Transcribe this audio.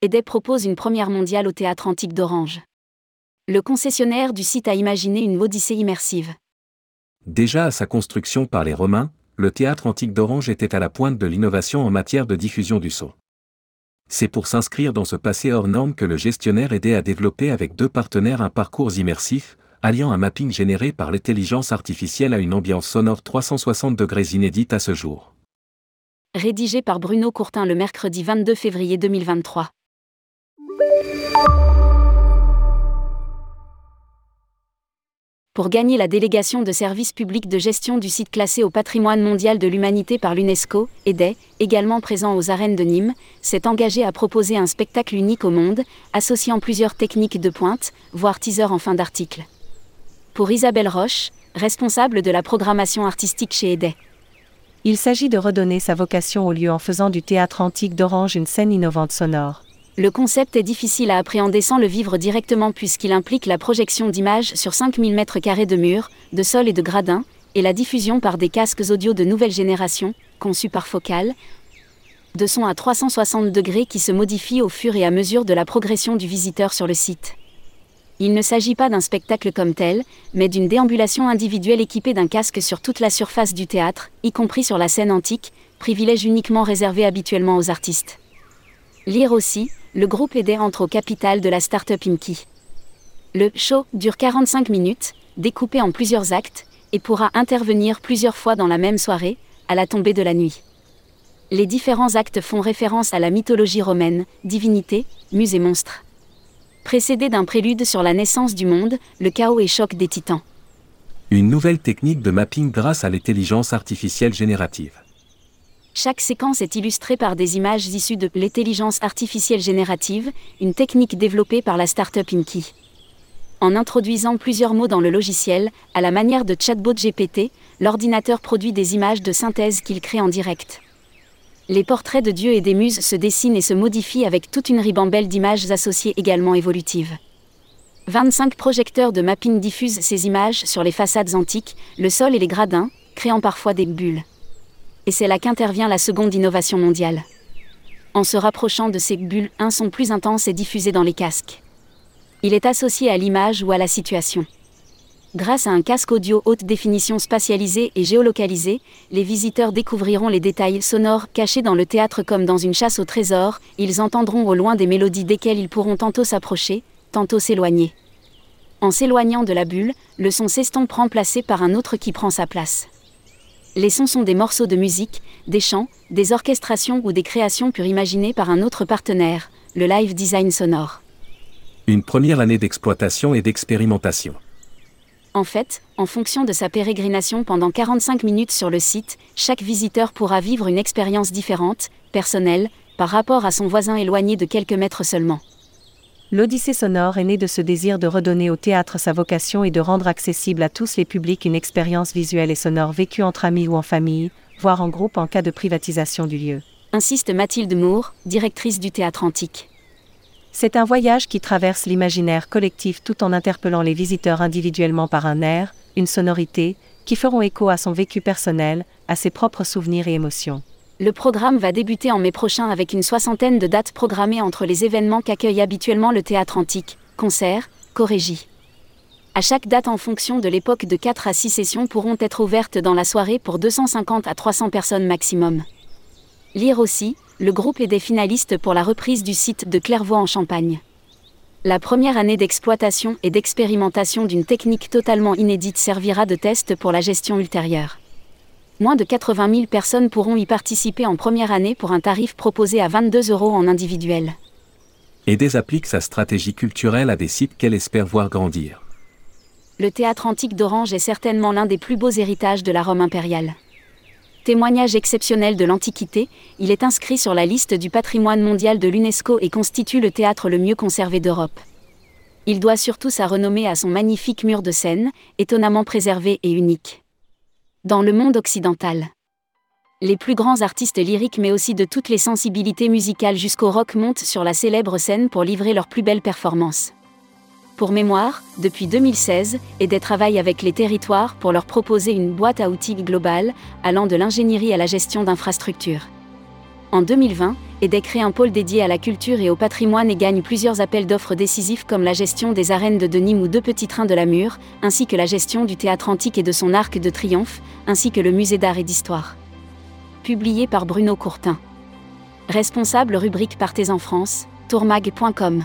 EDEP propose une première mondiale au théâtre antique d'Orange. Le concessionnaire du site a imaginé une odyssée immersive. Déjà à sa construction par les Romains, le théâtre antique d'Orange était à la pointe de l'innovation en matière de diffusion du son. C'est pour s'inscrire dans ce passé hors norme que le gestionnaire aidait à développer avec deux partenaires un parcours immersif, alliant un mapping généré par l'intelligence artificielle à une ambiance sonore 360 degrés inédite à ce jour. Rédigé par Bruno Courtin le mercredi 22 février 2023. Pour gagner la délégation de services publics de gestion du site classé au patrimoine mondial de l'humanité par l'UNESCO, EDEI, également présent aux arènes de Nîmes, s'est engagé à proposer un spectacle unique au monde, associant plusieurs techniques de pointe, voire teaser en fin d'article. Pour Isabelle Roche, responsable de la programmation artistique chez EDEI. Il s'agit de redonner sa vocation au lieu en faisant du théâtre antique d'Orange une scène innovante sonore. Le concept est difficile à appréhender sans le vivre directement puisqu'il implique la projection d'images sur 5000 m2 de murs, de sol et de gradins, et la diffusion par des casques audio de nouvelle génération, conçus par Focal, de son à 360 degrés qui se modifient au fur et à mesure de la progression du visiteur sur le site. Il ne s'agit pas d'un spectacle comme tel, mais d'une déambulation individuelle équipée d'un casque sur toute la surface du théâtre, y compris sur la scène antique, privilège uniquement réservé habituellement aux artistes. Lire aussi, le groupe aidé entre au capital de la start-up Imki. Le show dure 45 minutes, découpé en plusieurs actes, et pourra intervenir plusieurs fois dans la même soirée, à la tombée de la nuit. Les différents actes font référence à la mythologie romaine, divinité, muse et monstre. Précédé d'un prélude sur la naissance du monde, le chaos et choc des titans. Une nouvelle technique de mapping grâce à l'intelligence artificielle générative. Chaque séquence est illustrée par des images issues de l'intelligence artificielle générative, une technique développée par la startup Inky. En introduisant plusieurs mots dans le logiciel, à la manière de chatbot GPT, l'ordinateur produit des images de synthèse qu'il crée en direct. Les portraits de Dieu et des muses se dessinent et se modifient avec toute une ribambelle d'images associées également évolutives. 25 projecteurs de mapping diffusent ces images sur les façades antiques, le sol et les gradins, créant parfois des bulles et c'est là qu'intervient la seconde innovation mondiale. En se rapprochant de ces bulles, un son plus intense est diffusé dans les casques. Il est associé à l'image ou à la situation. Grâce à un casque audio haute définition spatialisé et géolocalisé, les visiteurs découvriront les détails sonores cachés dans le théâtre comme dans une chasse au trésor, ils entendront au loin des mélodies desquelles ils pourront tantôt s'approcher, tantôt s'éloigner. En s'éloignant de la bulle, le son s'estompe remplacé par un autre qui prend sa place. Les sons sont des morceaux de musique, des chants, des orchestrations ou des créations pure imaginées par un autre partenaire, le live design sonore. Une première année d'exploitation et d'expérimentation. En fait, en fonction de sa pérégrination pendant 45 minutes sur le site, chaque visiteur pourra vivre une expérience différente, personnelle, par rapport à son voisin éloigné de quelques mètres seulement. L'Odyssée sonore est née de ce désir de redonner au théâtre sa vocation et de rendre accessible à tous les publics une expérience visuelle et sonore vécue entre amis ou en famille, voire en groupe en cas de privatisation du lieu. Insiste Mathilde Moore, directrice du théâtre antique. C'est un voyage qui traverse l'imaginaire collectif tout en interpellant les visiteurs individuellement par un air, une sonorité, qui feront écho à son vécu personnel, à ses propres souvenirs et émotions. Le programme va débuter en mai prochain avec une soixantaine de dates programmées entre les événements qu'accueille habituellement le théâtre antique, concerts, chorégies. À chaque date en fonction de l'époque de 4 à 6 sessions pourront être ouvertes dans la soirée pour 250 à 300 personnes maximum. Lire aussi, le groupe est des finalistes pour la reprise du site de Clairvaux en Champagne. La première année d'exploitation et d'expérimentation d'une technique totalement inédite servira de test pour la gestion ultérieure moins de 80 000 personnes pourront y participer en première année pour un tarif proposé à 22 euros en individuel. Et applique sa stratégie culturelle à des sites qu'elle espère voir grandir. Le théâtre antique d'Orange est certainement l'un des plus beaux héritages de la Rome impériale. Témoignage exceptionnel de l'Antiquité, il est inscrit sur la liste du patrimoine mondial de l'UNESCO et constitue le théâtre le mieux conservé d'Europe. Il doit surtout sa renommée à son magnifique mur de scène, étonnamment préservé et unique dans le monde occidental. Les plus grands artistes lyriques mais aussi de toutes les sensibilités musicales jusqu'au rock montent sur la célèbre scène pour livrer leurs plus belles performances. Pour mémoire, depuis 2016, des travaille avec les territoires pour leur proposer une boîte à outils globale, allant de l'ingénierie à la gestion d'infrastructures. En 2020, EDEC crée un pôle dédié à la culture et au patrimoine et gagne plusieurs appels d'offres décisifs comme la gestion des arènes de Denim ou deux petits trains de la Mure, ainsi que la gestion du théâtre antique et de son arc de triomphe, ainsi que le musée d'art et d'histoire. Publié par Bruno Courtin. Responsable rubrique Partez en France, tourmag.com.